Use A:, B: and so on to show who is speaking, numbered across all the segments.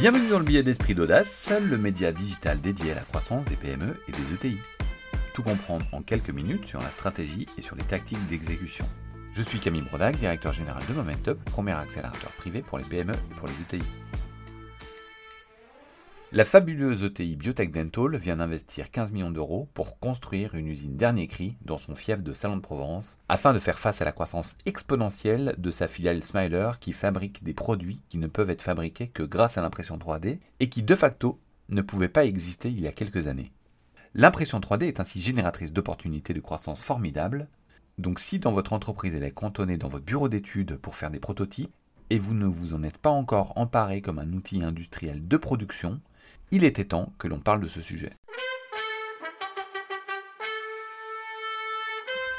A: Bienvenue dans le billet d'esprit d'audace, le média digital dédié à la croissance des PME et des ETI. Tout comprendre en quelques minutes sur la stratégie et sur les tactiques d'exécution. Je suis Camille Brodac, directeur général de Momentup, premier accélérateur privé pour les PME et pour les ETI. La fabuleuse ETI Biotech Dental vient d'investir 15 millions d'euros pour construire une usine dernier cri dans son fief de Salon de Provence, afin de faire face à la croissance exponentielle de sa filiale Smiler qui fabrique des produits qui ne peuvent être fabriqués que grâce à l'impression 3D et qui de facto ne pouvaient pas exister il y a quelques années. L'impression 3D est ainsi génératrice d'opportunités de croissance formidables, donc si dans votre entreprise elle est cantonnée dans votre bureau d'études pour faire des prototypes, et vous ne vous en êtes pas encore emparé comme un outil industriel de production, il était temps que l'on parle de ce sujet.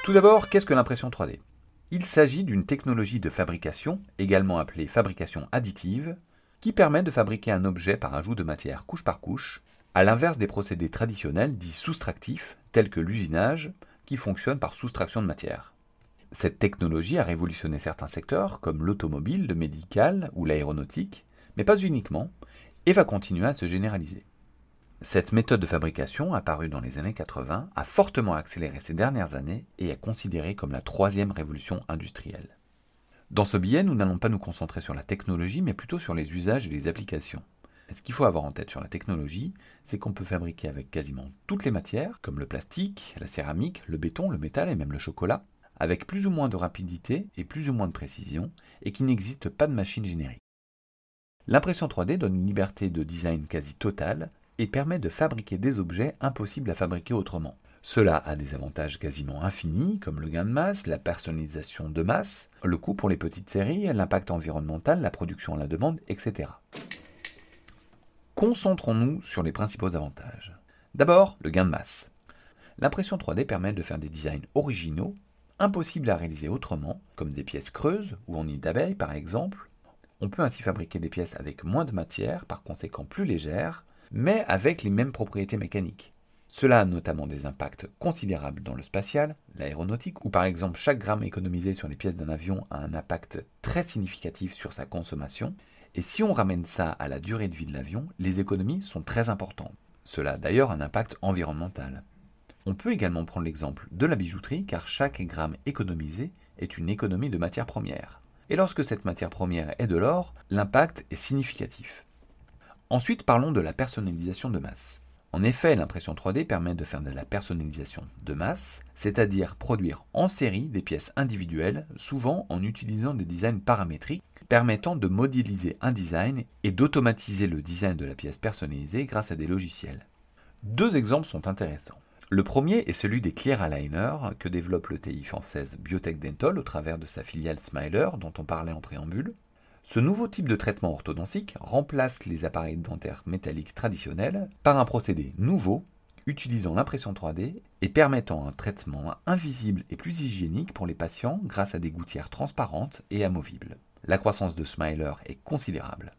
A: Tout d'abord, qu'est-ce que l'impression 3D Il s'agit d'une technologie de fabrication, également appelée fabrication additive, qui permet de fabriquer un objet par ajout de matière couche par couche, à l'inverse des procédés traditionnels dits soustractifs, tels que l'usinage, qui fonctionne par soustraction de matière. Cette technologie a révolutionné certains secteurs, comme l'automobile, le médical ou l'aéronautique, mais pas uniquement, et va continuer à se généraliser. Cette méthode de fabrication, apparue dans les années 80, a fortement accéléré ces dernières années et est considérée comme la troisième révolution industrielle. Dans ce billet, nous n'allons pas nous concentrer sur la technologie, mais plutôt sur les usages et les applications. ce qu'il faut avoir en tête sur la technologie, c'est qu'on peut fabriquer avec quasiment toutes les matières, comme le plastique, la céramique, le béton, le métal et même le chocolat, avec plus ou moins de rapidité et plus ou moins de précision, et qu'il n'existe pas de machine générique. L'impression 3D donne une liberté de design quasi totale et permet de fabriquer des objets impossibles à fabriquer autrement. Cela a des avantages quasiment infinis, comme le gain de masse, la personnalisation de masse, le coût pour les petites séries, l'impact environnemental, la production à la demande, etc. Concentrons-nous sur les principaux avantages. D'abord, le gain de masse. L'impression 3D permet de faire des designs originaux, impossibles à réaliser autrement, comme des pièces creuses ou en nid d'abeille par exemple, on peut ainsi fabriquer des pièces avec moins de matière, par conséquent plus légères, mais avec les mêmes propriétés mécaniques. Cela a notamment des impacts considérables dans le spatial, l'aéronautique, où par exemple chaque gramme économisé sur les pièces d'un avion a un impact très significatif sur sa consommation, et si on ramène ça à la durée de vie de l'avion, les économies sont très importantes. Cela a d'ailleurs un impact environnemental. On peut également prendre l'exemple de la bijouterie car chaque gramme économisé est une économie de matière première. Et lorsque cette matière première est de l'or, l'impact est significatif. Ensuite, parlons de la personnalisation de masse. En effet, l'impression 3D permet de faire de la personnalisation de masse, c'est-à-dire produire en série des pièces individuelles, souvent en utilisant des designs paramétriques permettant de modéliser un design et d'automatiser le design de la pièce personnalisée grâce à des logiciels. Deux exemples sont intéressants. Le premier est celui des clear aligners que développe le TI française Biotech Dental au travers de sa filiale Smiler dont on parlait en préambule. Ce nouveau type de traitement orthodontique remplace les appareils dentaires métalliques traditionnels par un procédé nouveau utilisant l'impression 3D et permettant un traitement invisible et plus hygiénique pour les patients grâce à des gouttières transparentes et amovibles. La croissance de Smiler est considérable.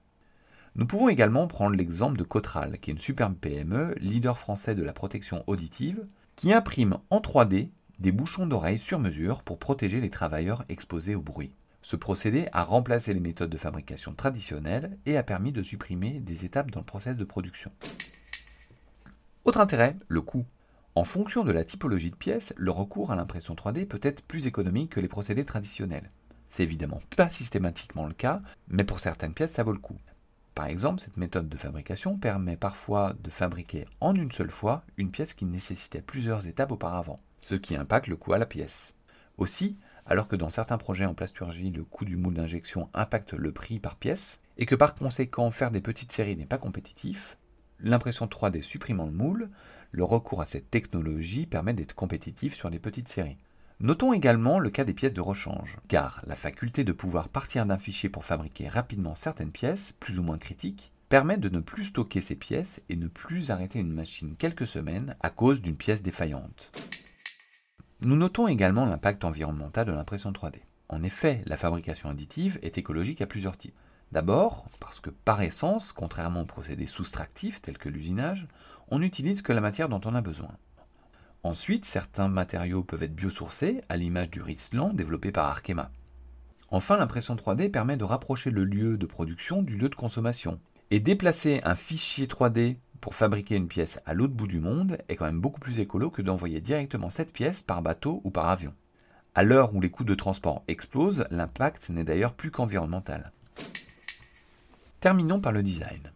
A: Nous pouvons également prendre l'exemple de Cotral, qui est une superbe PME, leader français de la protection auditive, qui imprime en 3D des bouchons d'oreilles sur mesure pour protéger les travailleurs exposés au bruit. Ce procédé a remplacé les méthodes de fabrication traditionnelles et a permis de supprimer des étapes dans le process de production. Autre intérêt, le coût. En fonction de la typologie de pièce, le recours à l'impression 3D peut être plus économique que les procédés traditionnels. C'est évidemment pas systématiquement le cas, mais pour certaines pièces ça vaut le coup. Par exemple, cette méthode de fabrication permet parfois de fabriquer en une seule fois une pièce qui nécessitait plusieurs étapes auparavant, ce qui impacte le coût à la pièce. Aussi, alors que dans certains projets en plasturgie, le coût du moule d'injection impacte le prix par pièce, et que par conséquent faire des petites séries n'est pas compétitif, l'impression 3D supprimant le moule, le recours à cette technologie permet d'être compétitif sur les petites séries. Notons également le cas des pièces de rechange, car la faculté de pouvoir partir d'un fichier pour fabriquer rapidement certaines pièces, plus ou moins critiques, permet de ne plus stocker ces pièces et ne plus arrêter une machine quelques semaines à cause d'une pièce défaillante. Nous notons également l'impact environnemental de l'impression 3D. En effet, la fabrication additive est écologique à plusieurs types. D'abord, parce que par essence, contrairement aux procédés soustractifs tels que l'usinage, on n'utilise que la matière dont on a besoin. Ensuite, certains matériaux peuvent être biosourcés, à l'image du Riesland développé par Arkema. Enfin, l'impression 3D permet de rapprocher le lieu de production du lieu de consommation, Et déplacer un fichier 3D pour fabriquer une pièce à l'autre bout du monde est quand même beaucoup plus écolo que d'envoyer directement cette pièce par bateau ou par avion. À l'heure où les coûts de transport explosent, l'impact n'est d'ailleurs plus qu'environnemental. Terminons par le design.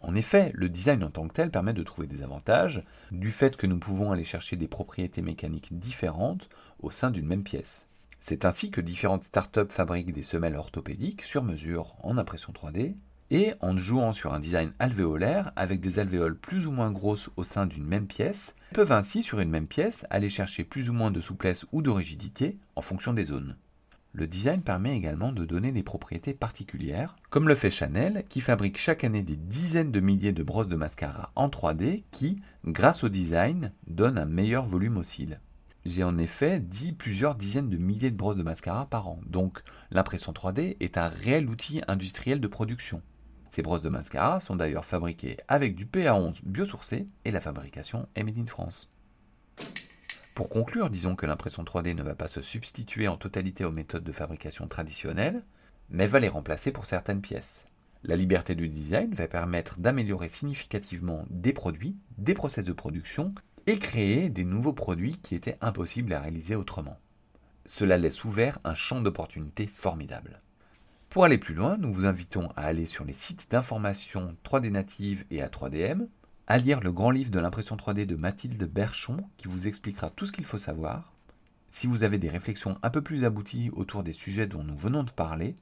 A: En effet, le design en tant que tel permet de trouver des avantages du fait que nous pouvons aller chercher des propriétés mécaniques différentes au sein d'une même pièce. C'est ainsi que différentes startups fabriquent des semelles orthopédiques sur mesure en impression 3D et en jouant sur un design alvéolaire avec des alvéoles plus ou moins grosses au sein d'une même pièce, peuvent ainsi sur une même pièce aller chercher plus ou moins de souplesse ou de rigidité en fonction des zones. Le design permet également de donner des propriétés particulières, comme le fait Chanel, qui fabrique chaque année des dizaines de milliers de brosses de mascara en 3D qui, grâce au design, donnent un meilleur volume aux cils. J'ai en effet dit plusieurs dizaines de milliers de brosses de mascara par an, donc l'impression 3D est un réel outil industriel de production. Ces brosses de mascara sont d'ailleurs fabriquées avec du PA11 biosourcé et la fabrication est made in France. Pour conclure, disons que l'impression 3D ne va pas se substituer en totalité aux méthodes de fabrication traditionnelles, mais va les remplacer pour certaines pièces. La liberté du design va permettre d'améliorer significativement des produits, des process de production et créer des nouveaux produits qui étaient impossibles à réaliser autrement. Cela laisse ouvert un champ d'opportunités formidable. Pour aller plus loin, nous vous invitons à aller sur les sites d'information 3D Native et à 3DM, à lire le grand livre de l'impression 3D de Mathilde Berchon qui vous expliquera tout ce qu'il faut savoir. Si vous avez des réflexions un peu plus abouties autour des sujets dont nous venons de parler,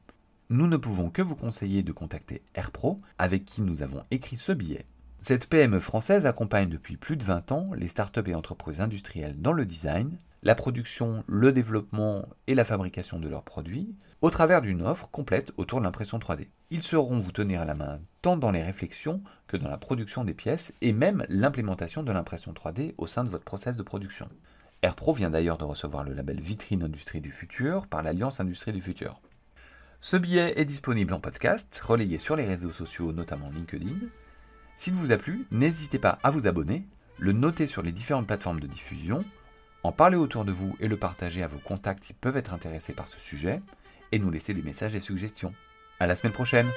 A: nous ne pouvons que vous conseiller de contacter AirPro avec qui nous avons écrit ce billet. Cette PME française accompagne depuis plus de 20 ans les startups et entreprises industrielles dans le design, la production, le développement et la fabrication de leurs produits, au travers d'une offre complète autour de l'impression 3D. Ils sauront vous tenir à la main tant dans les réflexions que dans la production des pièces et même l'implémentation de l'impression 3D au sein de votre process de production. AirPro vient d'ailleurs de recevoir le label Vitrine Industrie du Futur par l'Alliance Industrie du Futur. Ce billet est disponible en podcast, relayé sur les réseaux sociaux, notamment LinkedIn. S'il vous a plu, n'hésitez pas à vous abonner, le noter sur les différentes plateformes de diffusion, en parler autour de vous et le partager à vos contacts qui peuvent être intéressés par ce sujet, et nous laisser des messages et suggestions. À la semaine prochaine!